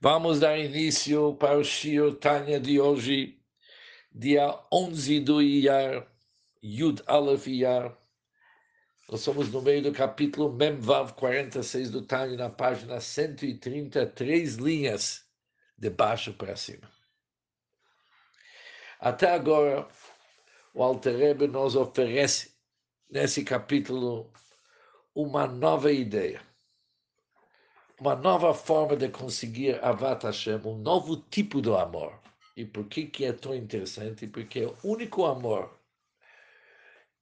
Vamos dar início para o Shio Tanya de hoje, dia 11 do Iyar, Yud Aleph Iyar. Nós somos no meio do capítulo Memvav 46 do Tanya, na página 130, três linhas de baixo para cima. Até agora, o Alter Rebbe nos oferece, nesse capítulo, uma nova ideia uma nova forma de conseguir Avat Hashem, um novo tipo de amor. E por que, que é tão interessante? Porque é o único amor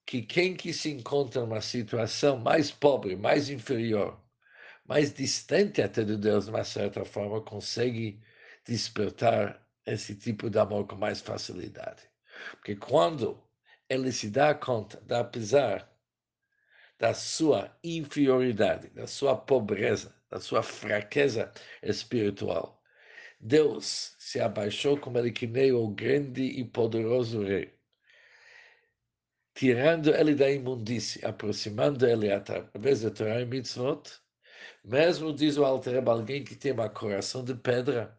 que quem que se encontra numa situação mais pobre, mais inferior, mais distante até de Deus, de uma certa forma, consegue despertar esse tipo de amor com mais facilidade. Porque quando ele se dá conta, da apesar da sua inferioridade, da sua pobreza, da sua fraqueza espiritual. Deus se abaixou como ele nem o grande e poderoso rei, tirando ele da imundície, aproximando ele através de Torah e Mitzvot. Mesmo diz o Alter alguém que tem um coração de pedra,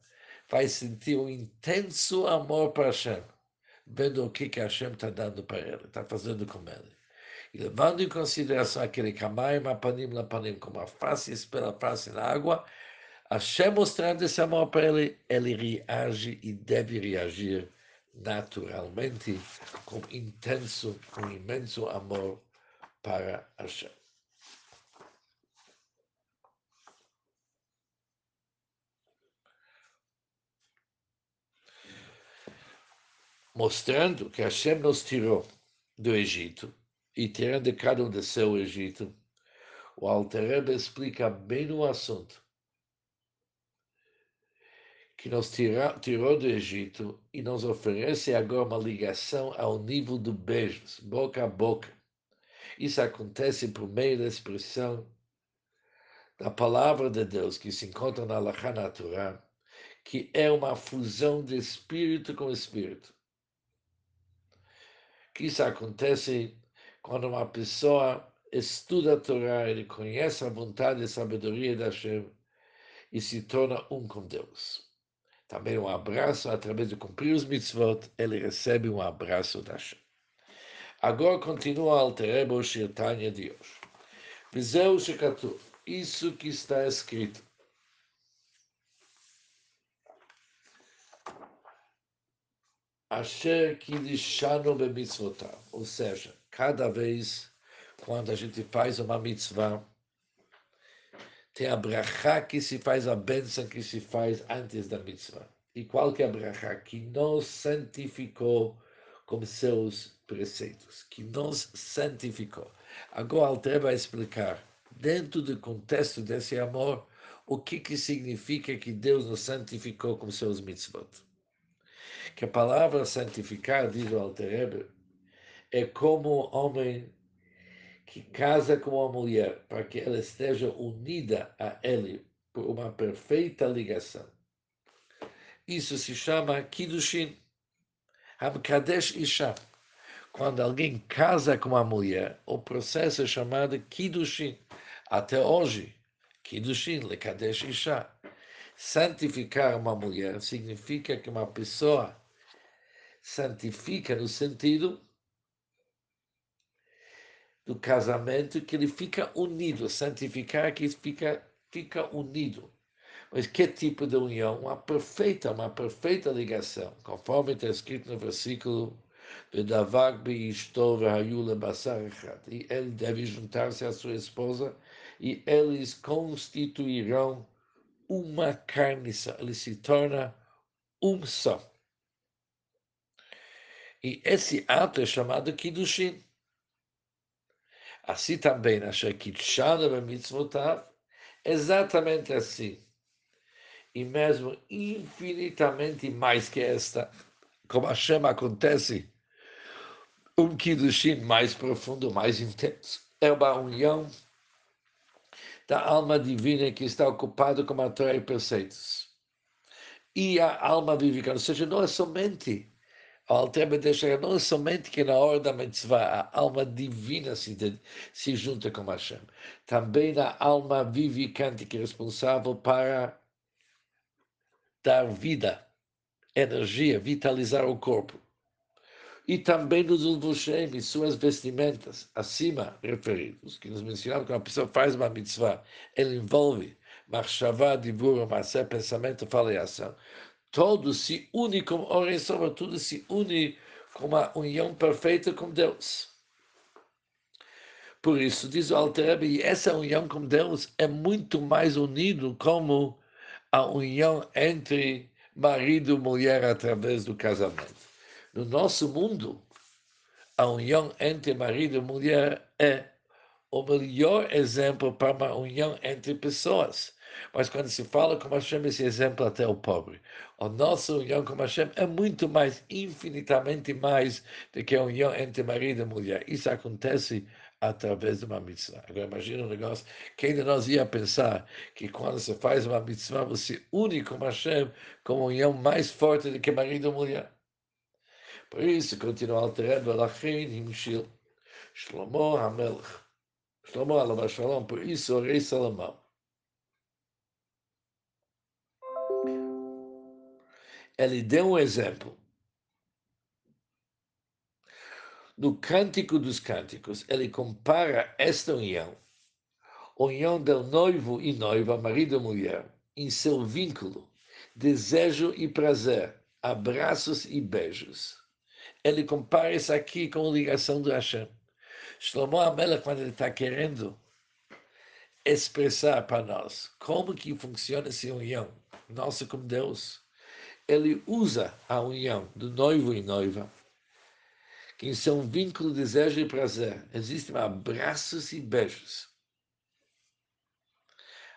vai sentir um intenso amor para Hashem, vendo o que, que Hashem está dando para ele, está fazendo com ele. E levando em consideração aquele Kamaim Apanim Lapanim, como a face pela face na água, Hashem mostrando esse amor para ele, ele reage e deve reagir naturalmente com intenso, com imenso amor para Hashem. Mostrando que Hashem nos tirou do Egito e tirando cada um de seu Egito, o Alter explica bem o assunto. Que nos tira, tirou do Egito e nos oferece agora uma ligação ao nível do beijos, boca a boca. Isso acontece por meio da expressão da palavra de Deus que se encontra na Alahá natural, que é uma fusão de espírito com espírito. Que isso acontece quando uma pessoa estuda a Torá, ele conhece a vontade e a sabedoria da Hashem e se torna um com Deus. Também um abraço, através de cumprir os mitzvot, ele recebe um abraço da Hashem. Agora continua a Altereba o Shirtanya de hoje. Vizeu Shekatu, isso que está escrito. Asher Kidishanu Bemitzvotav, ou seja, cada vez quando a gente faz uma mitzvah, tem a brachá que se faz, a bênção que se faz antes da mitzvah. E qual que é a brachá? Que nos santificou com seus preceitos, que nos santificou. Agora Alter vai explicar, dentro do contexto desse amor, o que, que significa que Deus nos santificou com seus mitzvot. Que a palavra santificar, diz o Alter é como o homem que casa com uma mulher para que ela esteja unida a ele por uma perfeita ligação. Isso se chama Kiddushin. Hamkadesh Isha. Quando alguém casa com uma mulher, o processo é chamado Kiddushin. Até hoje, Kiddushin, Lekadesh Isha. Santificar uma mulher significa que uma pessoa santifica no sentido do casamento que ele fica unido, santificar que fica, fica unido. Mas que tipo de união? Uma perfeita, uma perfeita ligação, conforme está escrito no versículo e ele deve juntar-se à sua esposa e eles constituirão uma carne só. Ele se torna um só. E esse ato é chamado Kiddushin. Assim também, exatamente assim. E mesmo infinitamente mais que esta, como Hashem acontece, um Kiddushin mais profundo, mais intenso. É uma união da alma divina que está ocupada com a Torá e preceitos. E a alma vivificante, ou seja, não é somente o Altrebe deixa não somente que na hora da mitzvah a alma divina se, se junta com Hashem, também a alma vivificante que é responsável para dar vida, energia, vitalizar o corpo. E também nos ulvushem e suas vestimentas, acima referidos, que nos mencionaram que uma pessoa faz uma mitzvah, ele envolve marchavá, divura, massé, pensamento, fala e ação. Todo se une como homem, sobretudo se une com uma união perfeita com Deus. Por isso, diz o Alter e essa união com Deus é muito mais unido como a união entre marido e mulher através do casamento. No nosso mundo, a união entre marido e mulher é o melhor exemplo para uma união entre pessoas. Mas quando se fala com Hashem, esse exemplo até o pobre. A nossa união com Hashem é muito mais, infinitamente mais, do que a união entre marido e mulher. Isso acontece através de uma mitzvah. Agora imagina um negócio, quem de nós ia pensar que quando você faz uma mitzvah, você une com Hashem com uma união mais forte do que marido e mulher. Por isso, continua alterando a Lachin, Himshil, Shlomo HaMelech, Shlomo Alav Shalom, por isso o rei Salomão, ele deu um exemplo. No Cântico dos Cânticos, ele compara esta união, união do noivo e noiva, marido e mulher, em seu vínculo, desejo e prazer, abraços e beijos. Ele compara isso aqui com a ligação do Hashem. Shlomo Amela, quando ele está querendo expressar para nós como que funciona essa união nossa com Deus, ele usa a união do noivo e noiva, que em seu vínculo, desejo e prazer existem abraços e beijos.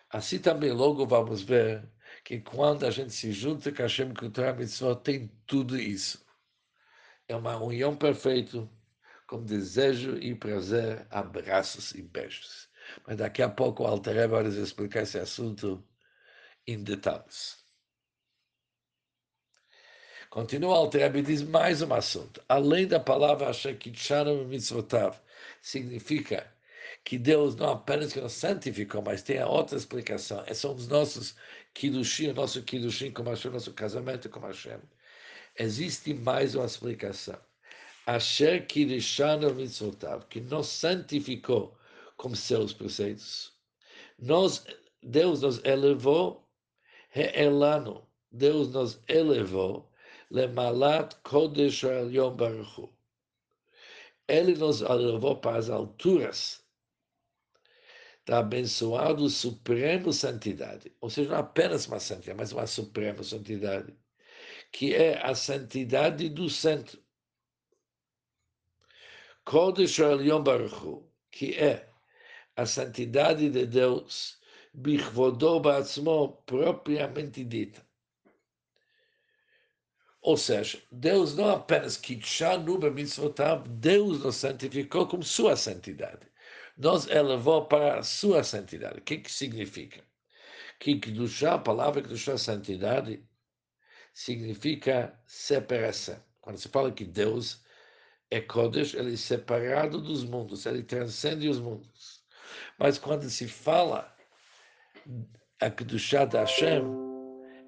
Assim também logo vamos ver que quando a gente se junta com Hashem Kutra Mitzvot, tem tudo isso. É uma união perfeita, com desejo e prazer, abraços e beijos. Mas daqui a pouco o Alter vai explicar esse assunto em detalhes. Continua o Alter e diz mais um assunto. Além da palavra Shekitshanu Mitzvotav, significa que Deus não apenas que nos santificou, mas tem a outra explicação. Esses são os nossos Kiddushim, o nosso Kiddushim com Hashem, nosso casamento com Hashem. Existe mais uma explicação. Asher Kiddushanu Mitzvotav, que nos santificou com seus preceitos. Deus nos elevou, Re'elano, Deus nos elevou Lemalat Kodesh Yom Baruch Ele nos levou para as alturas da abençoado Supremo Santidade. Ou seja, não apenas uma santidade, mas uma Suprema Santidade, que é a santidade do centro. Kodesh Yom Baruch que é a santidade de Deus, Bichvodó Batzmo, propriamente dita. Ou seja, Deus não apenas Kitshanu Mitzvotav, Deus nos santificou com sua santidade. Nos elevou para a sua santidade. O que, que significa? Que Kedushá, a palavra Kedushá, santidade, significa separação. Quando se fala que Deus é Kodesh, ele é separado dos mundos, ele transcende os mundos. Mas quando se fala a Kedushá da Hashem,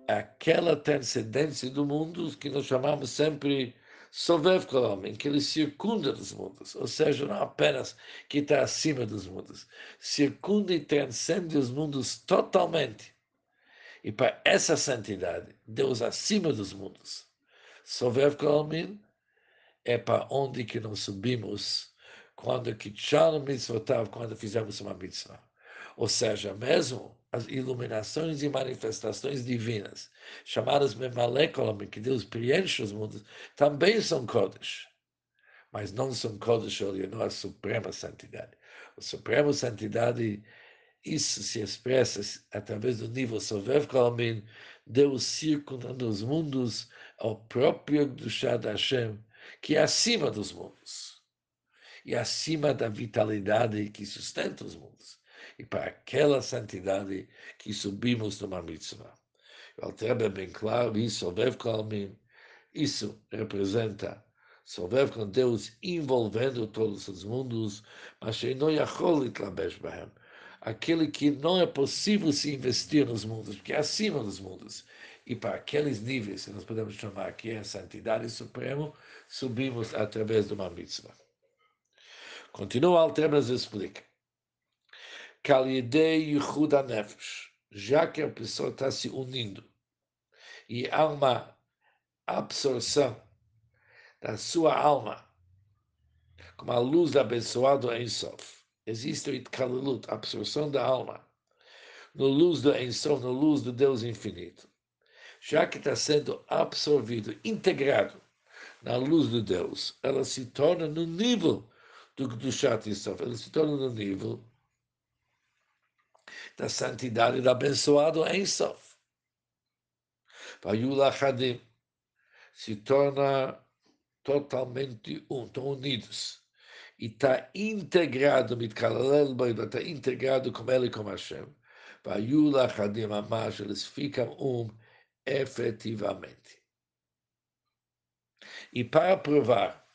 aquela transcendência do mundo que nós chamamos sempre Sovev em que ele circunda os mundos, ou seja, não apenas que está acima dos mundos, circunda e transcende os mundos totalmente. E para essa santidade, Deus acima dos mundos. Sovev é para onde que nós subimos quando que mitzvotav, quando fizemos uma mitzvah. Ou seja, mesmo as iluminações e manifestações divinas, chamadas Memalekolam, que Deus preenche os mundos, também são Kodesh. Mas não são Kodesh não a suprema santidade. A suprema santidade, isso se expressa através do nível Sovev Kolamin, Deus circundando os mundos ao próprio Dushad Hashem, que é acima dos mundos. E acima da vitalidade que sustenta os mundos e para aquela santidade que subimos numa mitzvah. O Altrebe é bem claro, isso, Kalmin, isso representa Sovev com Deus envolvendo todos os mundos, mas aquele que não é possível se investir nos mundos, porque é acima dos mundos. E para aqueles níveis que nós podemos chamar que é a santidade suprema, subimos através de uma mitzvah. Continua Altrebas explica. Kalidei Yehuda Nefesh, já que a pessoa está se unindo e há uma absorção da sua alma como a luz abençoada em Sof. Existe o Itkalalut, a absorção da alma, no luz do Ensof, no luz do Deus infinito. Já que está sendo absorvido, integrado na luz do Deus, ela se torna no nível do Gdushat Ensof, ela se torna no nível da santidade do abençoado Ensof. Vayula Hadim se torna totalmente um, estão unidos e está integrado, mitkalalel está integrado com ele e com Hashem. Vayula Hadim Amash, eles ficam um efetivamente. E para provar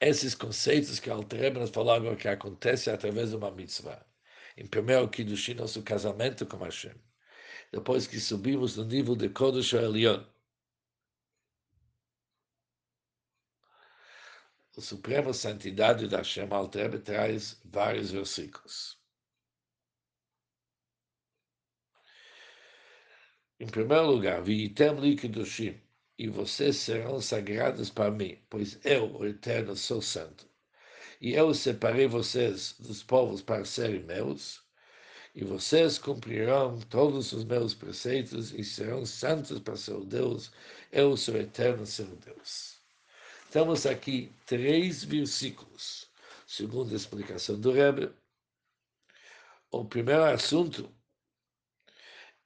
esses conceitos que Altereb nos falou que acontece através de uma mitzvah, em primeiro Kiddushim, nosso casamento com Hashem, depois que subimos no nível de Kodesh Elion, a Suprema Santidade da Hashem Altrebe traz vários versículos. Em primeiro lugar, Viitem li Kedushim, e vocês serão sagrados para mim, pois eu, o Eterno, sou santo. E eu separei vocês dos povos para serem meus, e vocês cumprirão todos os meus preceitos e serão santos para seu Deus. Eu sou eterno, seu Deus. Temos aqui três versículos, segundo a explicação do Rebbe. O primeiro assunto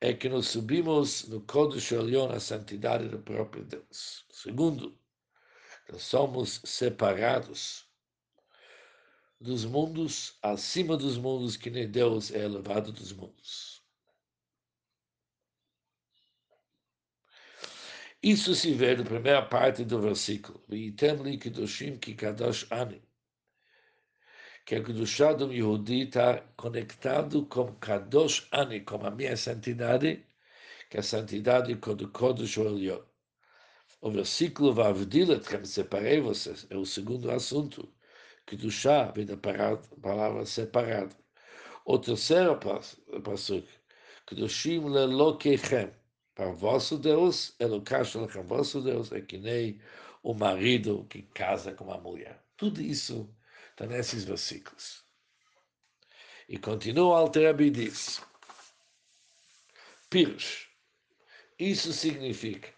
é que nós subimos no Kodesh Elion a santidade do próprio Deus. Segundo, nós somos separados dos mundos, acima dos mundos, que nem Deus é elevado dos mundos. Isso se vê na primeira parte do versículo. Vitem li kedoshim ki kadosh ani. Que a Kedushá do Yehudi está conectado com Kadosh Ani, com a minha santidade, que é a santidade do Kodesh Elion. O versículo Vavdil etchem, separei vocês, é o segundo assunto. Kedushá vem da palavra separado. O terceiro passo, Kedushim lelokechem, para vosso Deus, Eloká Shalachem, vosso Deus é que nem o marido que casa com a mulher. Tudo isso está nesses versículos. E continua o Alterabi e diz, Pirush, isso significa,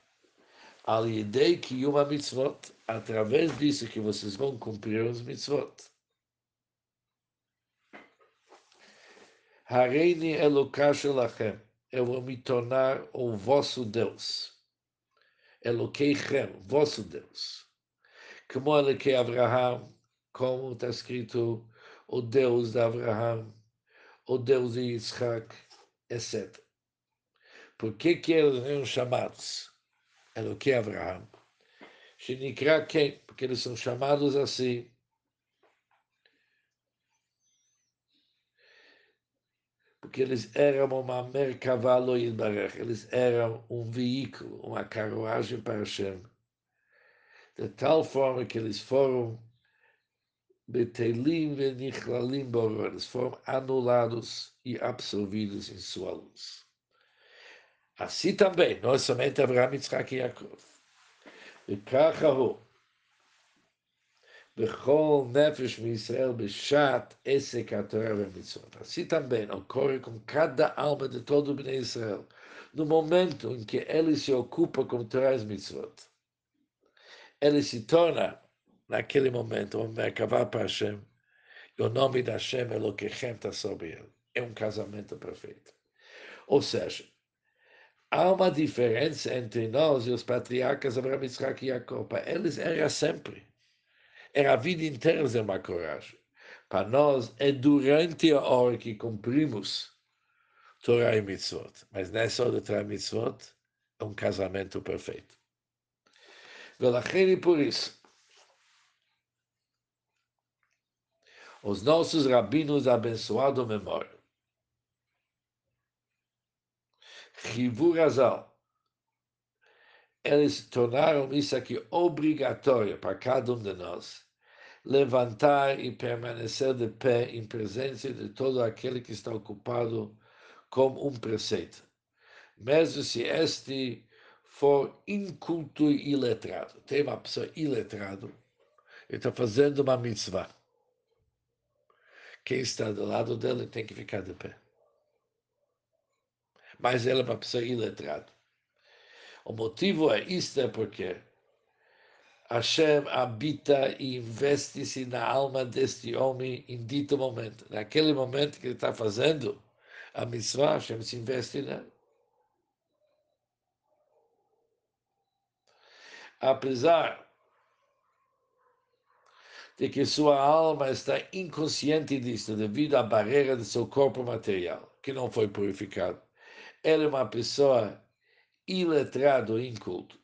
Alidei uma mitzvot, através disso que vocês vão cumprir os mitzvot. Hareini Eloká Shalachem, eu vou me tornar o vosso Deus. Eloqueichem, vosso Deus. Como Eloquei Abraham, como está escrito, o Deus de Abraham, o Deus de Isaac, etc. Por que, que eles eram chamados Eloquei Abraham? Shenikra quem? Porque eles são chamados assim porque eles eram uma mercavalo Yilbarech, eles eram um veículo, uma carruagem para Hashem. De tal forma que eles foram betelim venichlalim boror, eles foram anulados e absorvidos em sua luz. Assim também, não é somente Abraham, Yitzhak e Yaakov. E Bechol Nefesh Israel Beshat Esek HaTorah VeMitzvot. Assim também ocorre com cada alma de todo o Bnei Israel, no momento em que ele se ocupa com Torah e Mitzvot. Ele se torna, naquele momento, um Merkavah para Hashem, e o nome da Hashem Elokechem está sobre ele. É um casamento perfeito. Ou seja, há uma diferença entre nós e os patriarcas Abraham, Isaac e Jacob. Eles eram sempre era a vida inteira ser uma coragem. Para nós, é durante a hora que cumprimos Torah e Mitzvot. Mas nessa hora de Torah e Mitzvot, é um casamento perfeito. e por isso, Os nossos rabinos abençoado memória. Rivur Azal. Eles tornaram isso aqui obrigatório para cada um de nós. Levantar e permanecer de pé em presença de todo aquele que está ocupado com um preceito. Mesmo se este for inculto e iletrado. Tem uma pessoa iletrado e está fazendo uma mitzvah. Quem está do lado dele tem que ficar de pé. Mas ele é uma pessoa iletrada. O motivo é isto, é porque Hashem habita e investe-se na alma deste homem em dito momento. Naquele momento que ele está fazendo a mitzvah, Hashem se investe nele. apesar de que sua alma está inconsciente disso devido à barreira do seu corpo material, que não foi purificado. Ela é uma pessoa iletrada, inculto.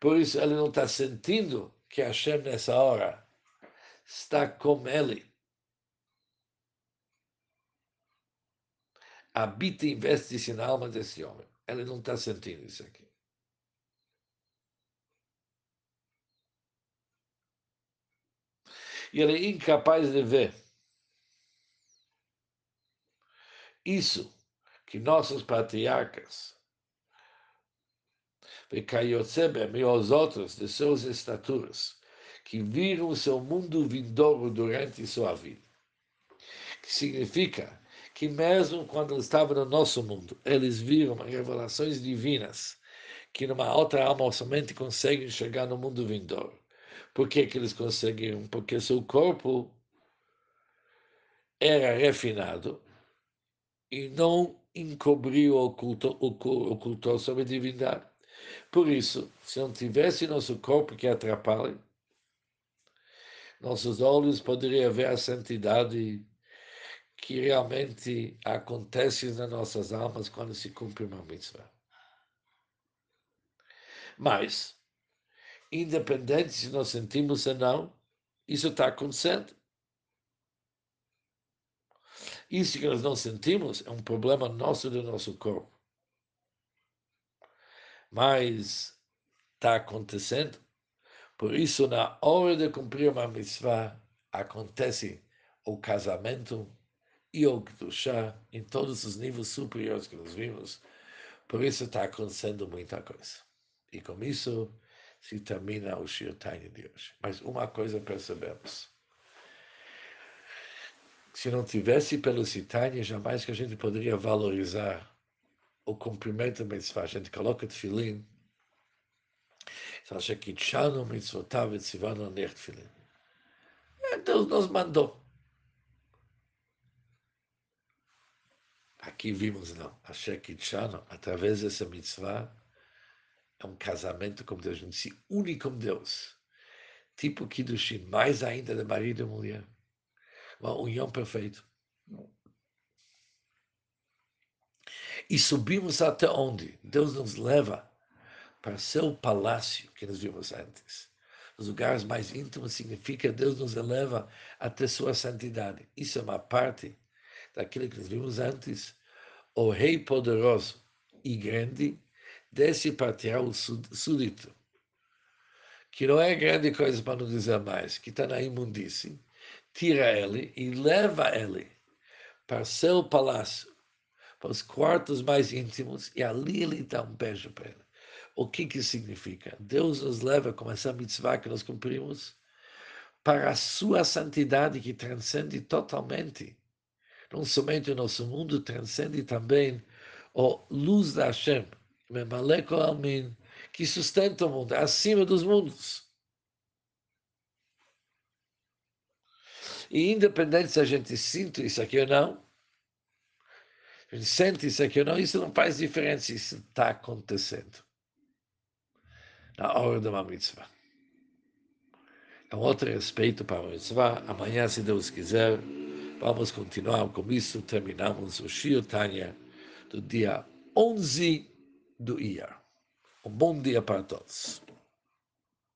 Por isso, ele não está sentindo que Hashem, nessa hora, está com ele. Habita e investe-se na alma desse homem. Ele não está sentindo isso aqui. e ele é incapaz de ver. Isso que nossos patriarcas e os outros de suas estaturas, que viram seu mundo vindouro durante sua vida. Que significa que mesmo quando estavam no nosso mundo, eles viram revelações divinas que numa outra alma somente conseguem chegar no mundo vindouro. Por que, que eles conseguiram? Porque seu corpo era refinado e não encobriu, ocultou, ocultou sobre a divindade. Por isso, se não tivesse nosso corpo que atrapalhe, nossos olhos poderiam ver a santidade que realmente acontece nas nossas almas quando se cumpre uma mitzvah. Mas, independente se nós sentimos ou não, isso está acontecendo. Isso que nós não sentimos é um problema nosso do nosso corpo. Mas está acontecendo. Por isso, na hora de cumprir uma mitzvah, acontece o casamento e o chá em todos os níveis superiores que nós vimos. Por isso está acontecendo muita coisa. E com isso, se termina o Shir de hoje. Mas uma coisa percebemos. Se não tivesse pelo Sitanya, jamais que a gente poderia valorizar o cumprimento da mitzvah. A gente coloca tefilim, acha que tchano mitzvotav et sivano ner tefilim. É, Deus nos mandou. Aqui vimos, não. Achei que tchano, através dessa mitzvah, é um casamento com Deus, a gente se une com Deus. Tipo Kiddushin, mais ainda de marido e mulher. Uma união perfeita. E subimos até onde? Deus nos leva para seu palácio, que nós vimos antes. Os lugares mais íntimos significa Deus nos eleva até sua santidade. Isso é uma parte daquilo que nós vimos antes. O Rei poderoso e grande desse patriarca súdito, que não é grande coisa para não dizer mais, que está na imundície, tira ele e leva ele para seu palácio, para os quartos mais íntimos, e ali ele dá um beijo para ele. O que que significa? Deus nos leva com essa mitzvah que nós cumprimos para a sua santidade que transcende totalmente. Não somente o nosso mundo, transcende também a luz da Hashem, que sustenta o mundo, acima dos mundos. E independente se a gente sente isso aqui ou não, a gente sente isso aqui ou não, isso não faz diferença, isso está acontecendo. Na hora de uma mitzvah. É um outro respeito para a mitzvah. Amanhã, se Deus quiser, vamos continuar com isso. Terminamos o Shir Tanya do dia 11 do IAR. Um bom dia para todos.